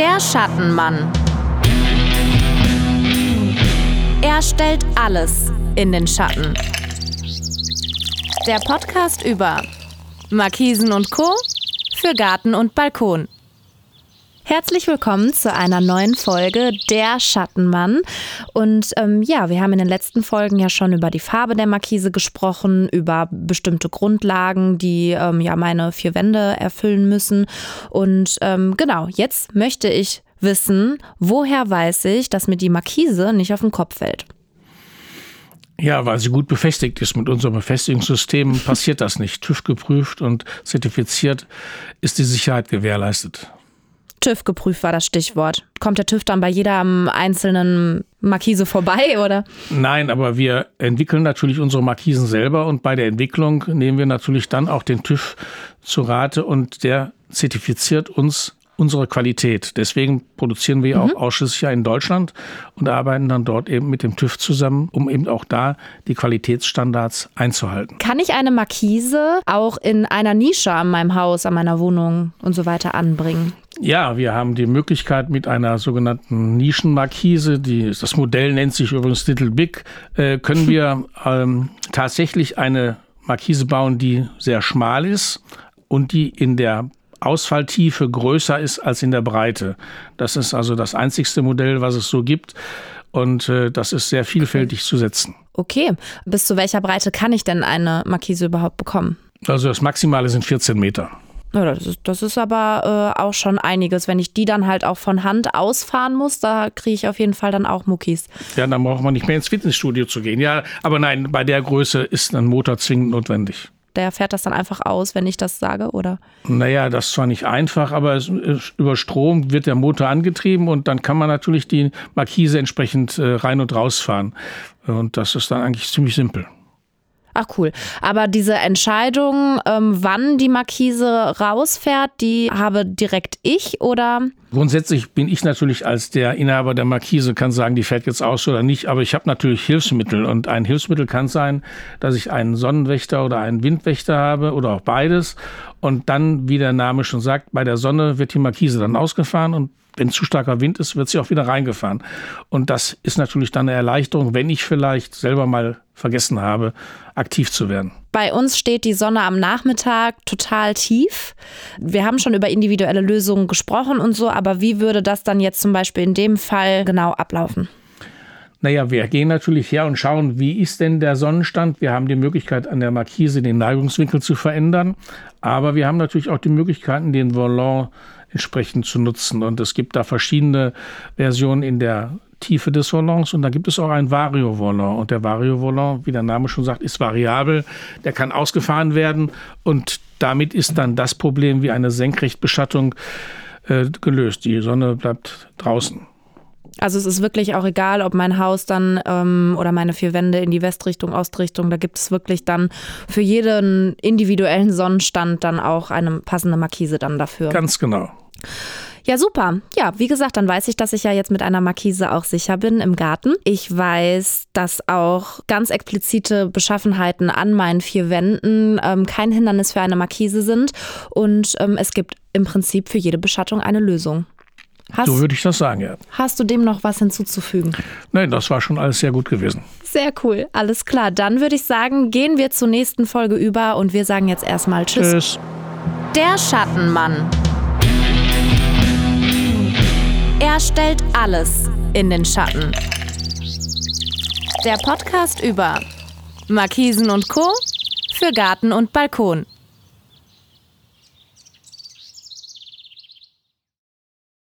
Der Schattenmann. Er stellt alles in den Schatten. Der Podcast über Markisen und Co. für Garten und Balkon. Herzlich willkommen zu einer neuen Folge Der Schattenmann. Und ähm, ja, wir haben in den letzten Folgen ja schon über die Farbe der Markise gesprochen, über bestimmte Grundlagen, die ähm, ja meine vier Wände erfüllen müssen. Und ähm, genau, jetzt möchte ich wissen, woher weiß ich, dass mir die Markise nicht auf den Kopf fällt. Ja, weil sie gut befestigt ist. Mit unserem Befestigungssystem passiert das nicht. TÜV geprüft und zertifiziert ist die Sicherheit gewährleistet. TÜV geprüft war das Stichwort. Kommt der TÜV dann bei jeder einzelnen Markise vorbei, oder? Nein, aber wir entwickeln natürlich unsere Markisen selber und bei der Entwicklung nehmen wir natürlich dann auch den TÜV zu Rate und der zertifiziert uns unsere Qualität. Deswegen produzieren wir mhm. auch ausschließlich in Deutschland und arbeiten dann dort eben mit dem TÜV zusammen, um eben auch da die Qualitätsstandards einzuhalten. Kann ich eine Markise auch in einer Nische an meinem Haus, an meiner Wohnung und so weiter anbringen? Ja, wir haben die Möglichkeit mit einer sogenannten Nischenmarkise, die, das Modell nennt sich übrigens Little Big, äh, können wir ähm, tatsächlich eine Markise bauen, die sehr schmal ist und die in der Ausfalltiefe größer ist als in der Breite. Das ist also das einzigste Modell, was es so gibt. Und äh, das ist sehr vielfältig okay. zu setzen. Okay. Bis zu welcher Breite kann ich denn eine Markise überhaupt bekommen? Also das Maximale sind 14 Meter. Ja, das, ist, das ist aber äh, auch schon einiges. Wenn ich die dann halt auch von Hand ausfahren muss, da kriege ich auf jeden Fall dann auch Muckis. Ja, dann braucht man nicht mehr ins Fitnessstudio zu gehen. Ja, aber nein, bei der Größe ist ein Motor zwingend notwendig der fährt das dann einfach aus, wenn ich das sage, oder? Naja, das ist zwar nicht einfach, aber es, über Strom wird der Motor angetrieben und dann kann man natürlich die Markise entsprechend äh, rein und rausfahren. Und das ist dann eigentlich ziemlich simpel. Ach cool. Aber diese Entscheidung, ähm, wann die Markise rausfährt, die habe direkt ich oder? Grundsätzlich bin ich natürlich als der Inhaber der Markise, kann sagen, die fährt jetzt aus oder nicht. Aber ich habe natürlich Hilfsmittel. Und ein Hilfsmittel kann sein, dass ich einen Sonnenwächter oder einen Windwächter habe oder auch beides. Und dann, wie der Name schon sagt, bei der Sonne wird die Markise dann ausgefahren und wenn zu starker Wind ist, wird sie auch wieder reingefahren. Und das ist natürlich dann eine Erleichterung, wenn ich vielleicht selber mal vergessen habe, aktiv zu werden. Bei uns steht die Sonne am Nachmittag total tief. Wir haben schon über individuelle Lösungen gesprochen und so, aber wie würde das dann jetzt zum Beispiel in dem Fall genau ablaufen? Naja, wir gehen natürlich her und schauen, wie ist denn der Sonnenstand. Wir haben die Möglichkeit, an der Markise den Neigungswinkel zu verändern. Aber wir haben natürlich auch die Möglichkeiten, den Volant entsprechend zu nutzen. Und es gibt da verschiedene Versionen in der Tiefe des Volants und da gibt es auch ein Vario-Volant. Und der Vario-Volant, wie der Name schon sagt, ist variabel. Der kann ausgefahren werden und damit ist dann das Problem wie eine Senkrechtbeschattung äh, gelöst. Die Sonne bleibt draußen. Also es ist wirklich auch egal, ob mein Haus dann ähm, oder meine vier Wände in die Westrichtung, Ostrichtung, da gibt es wirklich dann für jeden individuellen Sonnenstand dann auch eine passende Markise dann dafür. Ganz genau. Ja, super. Ja, wie gesagt, dann weiß ich, dass ich ja jetzt mit einer Markise auch sicher bin im Garten. Ich weiß, dass auch ganz explizite Beschaffenheiten an meinen vier Wänden ähm, kein Hindernis für eine Markise sind. Und ähm, es gibt im Prinzip für jede Beschattung eine Lösung. Hast, so würde ich das sagen, ja. Hast du dem noch was hinzuzufügen? Nein, das war schon alles sehr gut gewesen. Sehr cool, alles klar. Dann würde ich sagen, gehen wir zur nächsten Folge über und wir sagen jetzt erstmal Tschüss. Tschüss. Der Schattenmann. Stellt alles in den Schatten. Der Podcast über Markisen und Co. für Garten und Balkon.